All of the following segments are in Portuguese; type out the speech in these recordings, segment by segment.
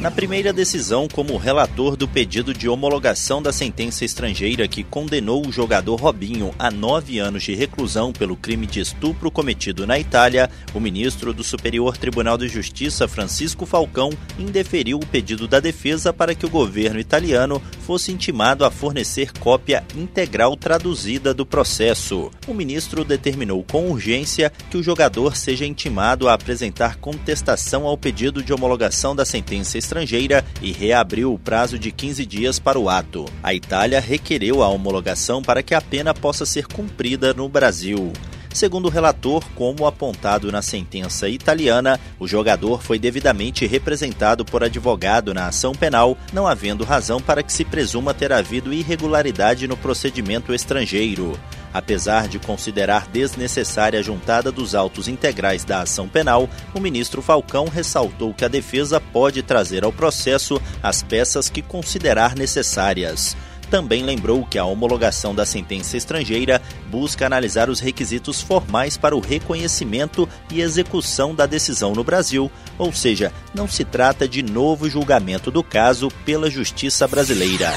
Na primeira decisão, como relator do pedido de homologação da sentença estrangeira que condenou o jogador Robinho a nove anos de reclusão pelo crime de estupro cometido na Itália, o ministro do Superior Tribunal de Justiça, Francisco Falcão, indeferiu o pedido da defesa para que o governo italiano fosse intimado a fornecer cópia integral traduzida do processo. O ministro determinou com urgência que o jogador seja intimado a apresentar contestação ao pedido de homologação da sentença estrangeira e reabriu o prazo de 15 dias para o ato. A Itália requereu a homologação para que a pena possa ser cumprida no Brasil. Segundo o relator, como apontado na sentença italiana, o jogador foi devidamente representado por advogado na ação penal, não havendo razão para que se presuma ter havido irregularidade no procedimento estrangeiro. Apesar de considerar desnecessária a juntada dos autos integrais da ação penal, o ministro Falcão ressaltou que a defesa pode trazer ao processo as peças que considerar necessárias também lembrou que a homologação da sentença estrangeira busca analisar os requisitos formais para o reconhecimento e execução da decisão no Brasil, ou seja, não se trata de novo julgamento do caso pela Justiça brasileira.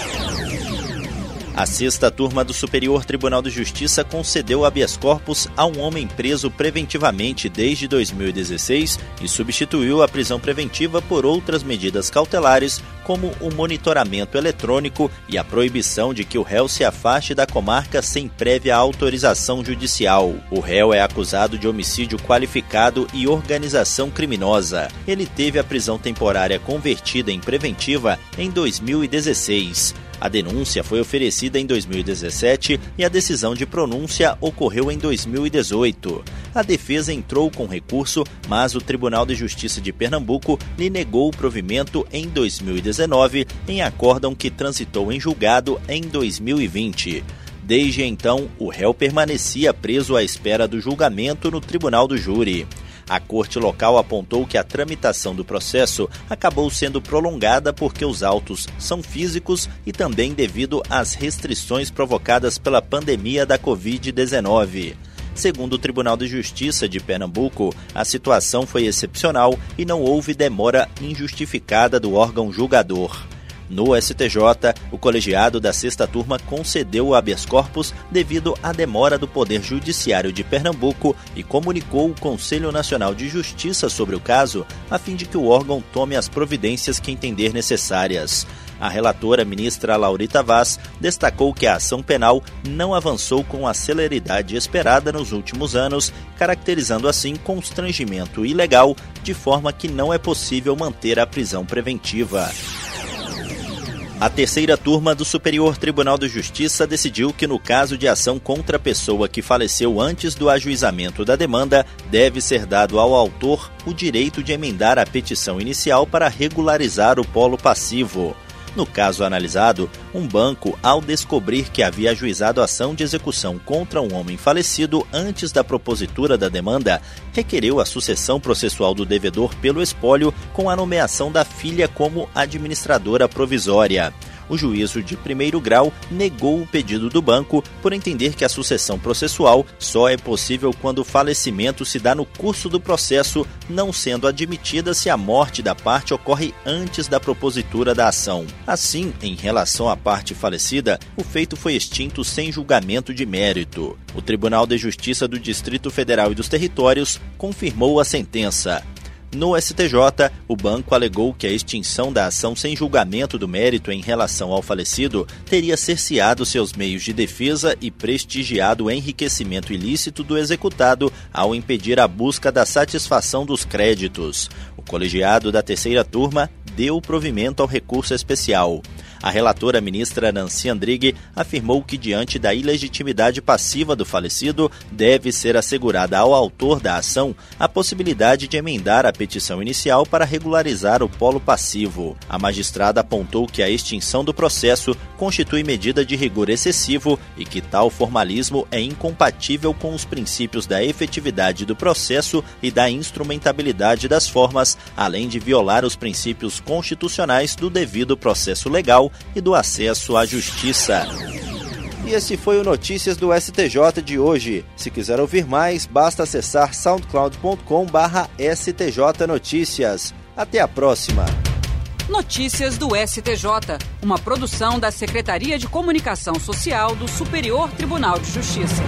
A sexta turma do Superior Tribunal de Justiça concedeu habeas corpus a um homem preso preventivamente desde 2016 e substituiu a prisão preventiva por outras medidas cautelares, como o monitoramento eletrônico e a proibição de que o réu se afaste da comarca sem prévia autorização judicial. O réu é acusado de homicídio qualificado e organização criminosa. Ele teve a prisão temporária convertida em preventiva em 2016. A denúncia foi oferecida em 2017 e a decisão de pronúncia ocorreu em 2018. A defesa entrou com recurso, mas o Tribunal de Justiça de Pernambuco lhe negou o provimento em 2019, em acórdão que transitou em julgado em 2020. Desde então, o réu permanecia preso à espera do julgamento no Tribunal do Júri. A corte local apontou que a tramitação do processo acabou sendo prolongada porque os autos são físicos e também devido às restrições provocadas pela pandemia da Covid-19. Segundo o Tribunal de Justiça de Pernambuco, a situação foi excepcional e não houve demora injustificada do órgão julgador. No STJ, o colegiado da sexta turma concedeu o habeas corpus devido à demora do Poder Judiciário de Pernambuco e comunicou o Conselho Nacional de Justiça sobre o caso, a fim de que o órgão tome as providências que entender necessárias. A relatora ministra Laurita Vaz destacou que a ação penal não avançou com a celeridade esperada nos últimos anos, caracterizando assim constrangimento ilegal, de forma que não é possível manter a prisão preventiva. A terceira turma do Superior Tribunal de Justiça decidiu que, no caso de ação contra a pessoa que faleceu antes do ajuizamento da demanda, deve ser dado ao autor o direito de emendar a petição inicial para regularizar o polo passivo. No caso analisado, um banco, ao descobrir que havia ajuizado ação de execução contra um homem falecido antes da propositura da demanda, requereu a sucessão processual do devedor pelo espólio com a nomeação da filha como administradora provisória o juízo de primeiro grau negou o pedido do banco por entender que a sucessão processual só é possível quando o falecimento se dá no curso do processo, não sendo admitida se a morte da parte ocorre antes da propositura da ação. Assim, em relação à parte falecida, o feito foi extinto sem julgamento de mérito. O Tribunal de Justiça do Distrito Federal e dos Territórios confirmou a sentença. No STJ, o banco alegou que a extinção da ação sem julgamento do mérito em relação ao falecido teria cerceado seus meios de defesa e prestigiado o enriquecimento ilícito do executado ao impedir a busca da satisfação dos créditos. O colegiado da terceira turma deu provimento ao recurso especial. A relatora ministra Nancy Andrighi afirmou que, diante da ilegitimidade passiva do falecido, deve ser assegurada ao autor da ação a possibilidade de emendar a petição inicial para regularizar o polo passivo. A magistrada apontou que a extinção do processo constitui medida de rigor excessivo e que tal formalismo é incompatível com os princípios da efetividade do processo e da instrumentabilidade das formas, além de violar os princípios constitucionais do devido processo legal e do acesso à justiça. E esse foi o Notícias do STJ de hoje. Se quiser ouvir mais, basta acessar soundcloud.com/stj Notícias. Até a próxima. Notícias do STJ, uma produção da Secretaria de Comunicação Social do Superior Tribunal de Justiça.